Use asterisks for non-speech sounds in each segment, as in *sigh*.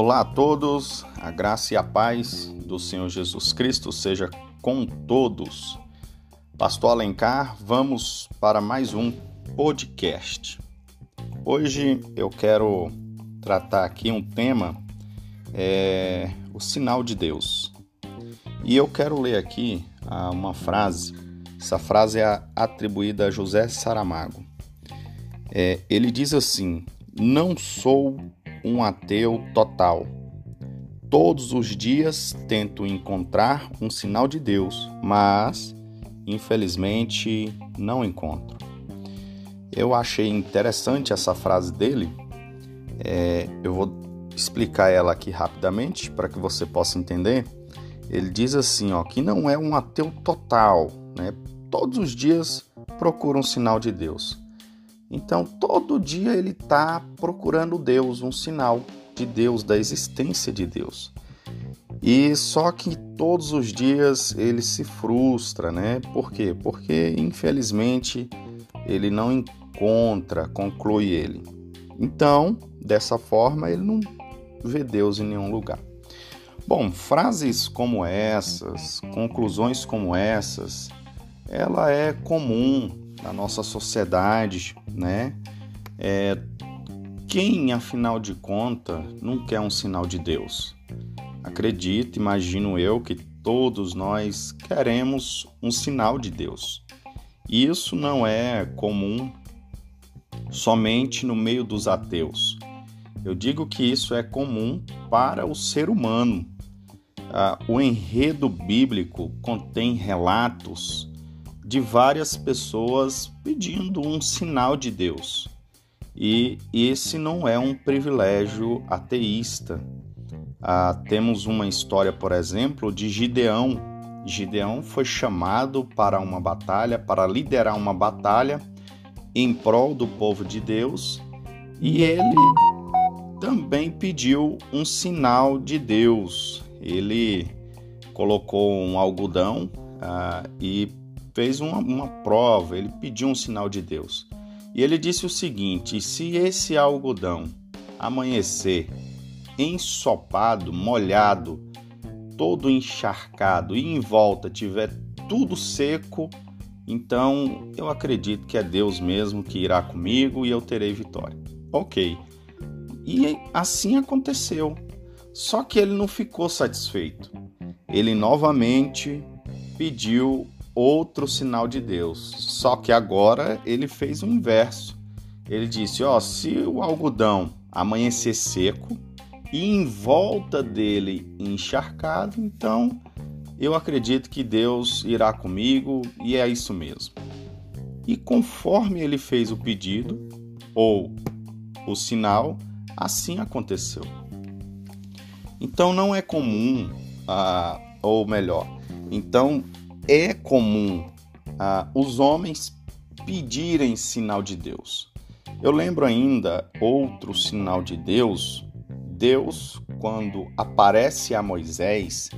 Olá a todos, a graça e a paz do Senhor Jesus Cristo seja com todos. Pastor Alencar, vamos para mais um podcast. Hoje eu quero tratar aqui um tema, é, o sinal de Deus. E eu quero ler aqui ah, uma frase, essa frase é atribuída a José Saramago. É, ele diz assim: Não sou um ateu total. Todos os dias tento encontrar um sinal de Deus, mas infelizmente não encontro. Eu achei interessante essa frase dele. É, eu vou explicar ela aqui rapidamente para que você possa entender. Ele diz assim, ó, que não é um ateu total, né? Todos os dias procura um sinal de Deus. Então, todo dia ele está procurando Deus, um sinal de Deus, da existência de Deus. E só que todos os dias ele se frustra, né? Por quê? Porque infelizmente ele não encontra, conclui ele. Então, dessa forma, ele não vê Deus em nenhum lugar. Bom, frases como essas, conclusões como essas, ela é comum na nossa sociedade, né? É, quem, afinal de contas, não quer um sinal de Deus? Acredito, imagino eu, que todos nós queremos um sinal de Deus. E isso não é comum somente no meio dos ateus. Eu digo que isso é comum para o ser humano. Ah, o enredo bíblico contém relatos de várias pessoas pedindo um sinal de Deus. E esse não é um privilégio ateísta. Ah, temos uma história, por exemplo, de Gideão. Gideão foi chamado para uma batalha, para liderar uma batalha em prol do povo de Deus, e ele também pediu um sinal de Deus. Ele colocou um algodão ah, e fez uma, uma prova, ele pediu um sinal de Deus. E ele disse o seguinte: se esse algodão amanhecer ensopado, molhado, todo encharcado e em volta tiver tudo seco, então eu acredito que é Deus mesmo que irá comigo e eu terei vitória. Ok. E assim aconteceu. Só que ele não ficou satisfeito. Ele novamente pediu outro sinal de Deus. Só que agora ele fez o inverso. Ele disse: ó, se o algodão amanhecer seco e em volta dele encharcado, então eu acredito que Deus irá comigo e é isso mesmo. E conforme ele fez o pedido ou o sinal, assim aconteceu. Então não é comum, ah, ou melhor, então é comum ah, os homens pedirem sinal de Deus. Eu lembro ainda outro sinal de Deus. Deus, quando aparece a Moisés,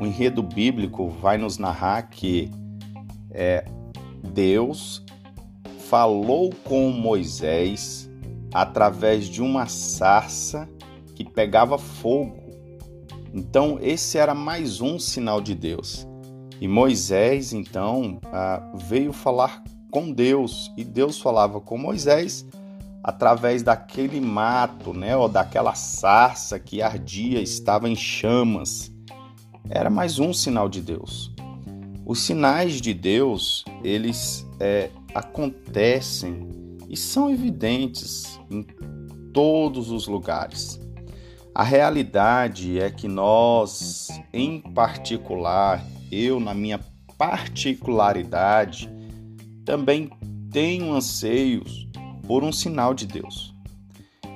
o enredo bíblico vai nos narrar que é, Deus falou com Moisés através de uma sarça que pegava fogo. Então, esse era mais um sinal de Deus. E Moisés, então, ah, veio falar com Deus, e Deus falava com Moisés através daquele mato, né, ou daquela sarça que ardia, estava em chamas. Era mais um sinal de Deus. Os sinais de Deus, eles é, acontecem e são evidentes em todos os lugares. A realidade é que nós, em particular, eu, na minha particularidade, também tenho anseios por um sinal de Deus.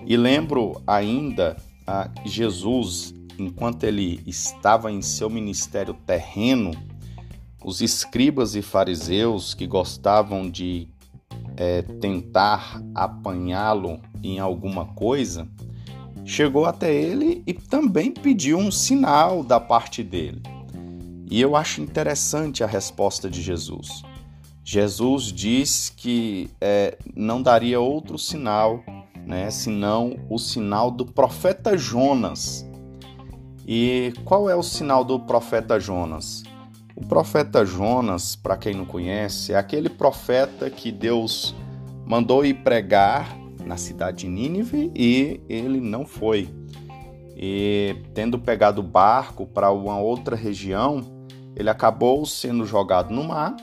E lembro ainda a Jesus, enquanto ele estava em seu ministério terreno, os escribas e fariseus que gostavam de é, tentar apanhá-lo em alguma coisa, chegou até ele e também pediu um sinal da parte dele. E eu acho interessante a resposta de Jesus. Jesus diz que é, não daria outro sinal né, senão o sinal do profeta Jonas. E qual é o sinal do profeta Jonas? O profeta Jonas, para quem não conhece, é aquele profeta que Deus mandou ir pregar na cidade de Nínive e ele não foi. E tendo pegado o barco para uma outra região, ele acabou sendo jogado no mar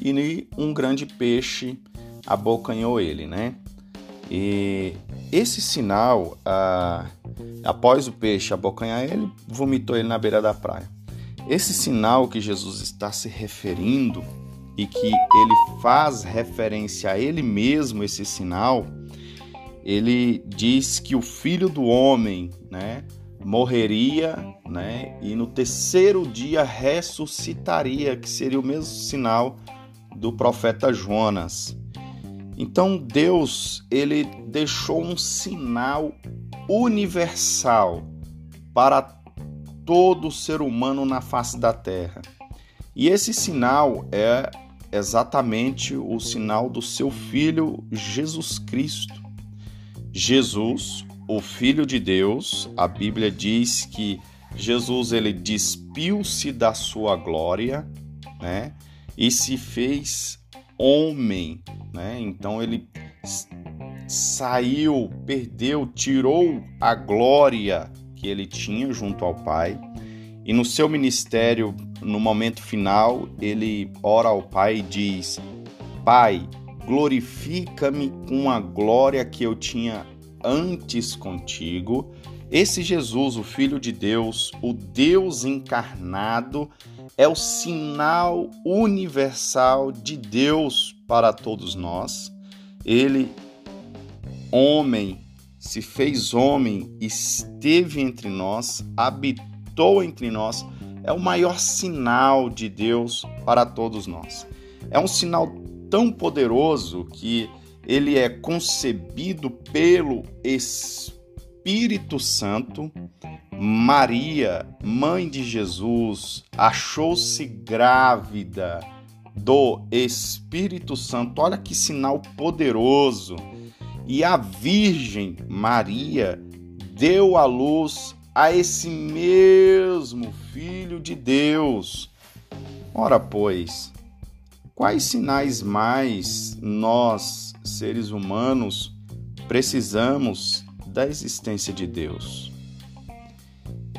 e um grande peixe abocanhou ele, né? E esse sinal, ah, após o peixe abocanhar ele, vomitou ele na beira da praia. Esse sinal que Jesus está se referindo e que ele faz referência a ele mesmo, esse sinal, ele diz que o filho do homem, né, morreria, né, e no terceiro dia ressuscitaria, que seria o mesmo sinal do profeta Jonas. Então Deus, ele deixou um sinal universal para todo ser humano na face da terra. E esse sinal é exatamente o sinal do seu filho Jesus Cristo. Jesus, o filho de Deus, a Bíblia diz que Jesus ele despiu-se da sua glória, né? E se fez homem, né? Então ele saiu, perdeu, tirou a glória que ele tinha junto ao Pai. E no seu ministério, no momento final, ele ora ao Pai e diz: Pai, glorifica-me com a glória que eu tinha antes contigo. Esse Jesus, o Filho de Deus, o Deus encarnado, é o sinal universal de Deus para todos nós. Ele, homem, se fez homem, esteve entre nós, habitou entre nós, é o maior sinal de Deus para todos nós. É um sinal tão poderoso que ele é concebido pelo Espírito Santo Maria, mãe de Jesus, achou-se grávida do Espírito Santo. Olha que sinal poderoso. E a Virgem Maria deu à luz a esse mesmo Filho de Deus. Ora, pois, quais sinais mais nós, seres humanos, precisamos da existência de Deus?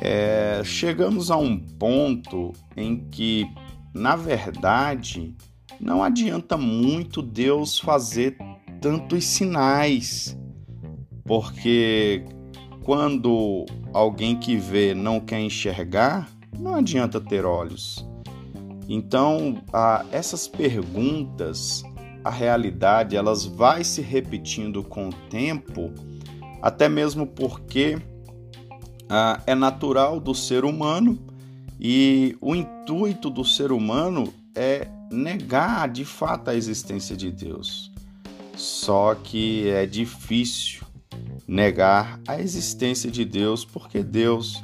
é, chegamos a um ponto em que, na verdade, não adianta muito Deus fazer tantos sinais, porque quando alguém que vê não quer enxergar, não adianta ter olhos. Então, essas perguntas, a realidade, elas vai se repetindo com o tempo, até mesmo porque ah, é natural do ser humano e o intuito do ser humano é negar de fato a existência de Deus. Só que é difícil negar a existência de Deus porque Deus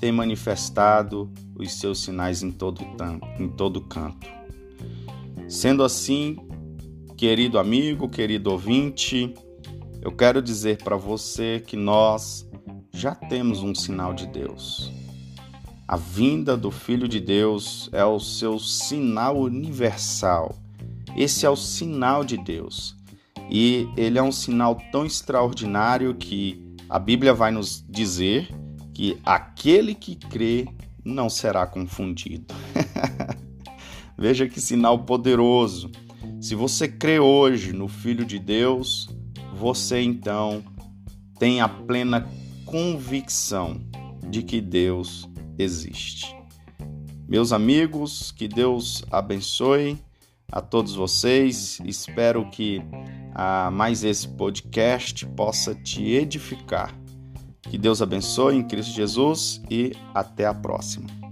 tem manifestado os seus sinais em todo, em todo canto. Sendo assim, querido amigo, querido ouvinte, eu quero dizer para você que nós já temos um sinal de Deus. A vinda do Filho de Deus é o seu sinal universal. Esse é o sinal de Deus. E ele é um sinal tão extraordinário que a Bíblia vai nos dizer que aquele que crê não será confundido. *laughs* Veja que sinal poderoso. Se você crê hoje no Filho de Deus, você então tem a plena convicção de que Deus existe. Meus amigos, que Deus abençoe a todos vocês. Espero que ah, mais esse podcast possa te edificar. Que Deus abençoe em Cristo Jesus e até a próxima.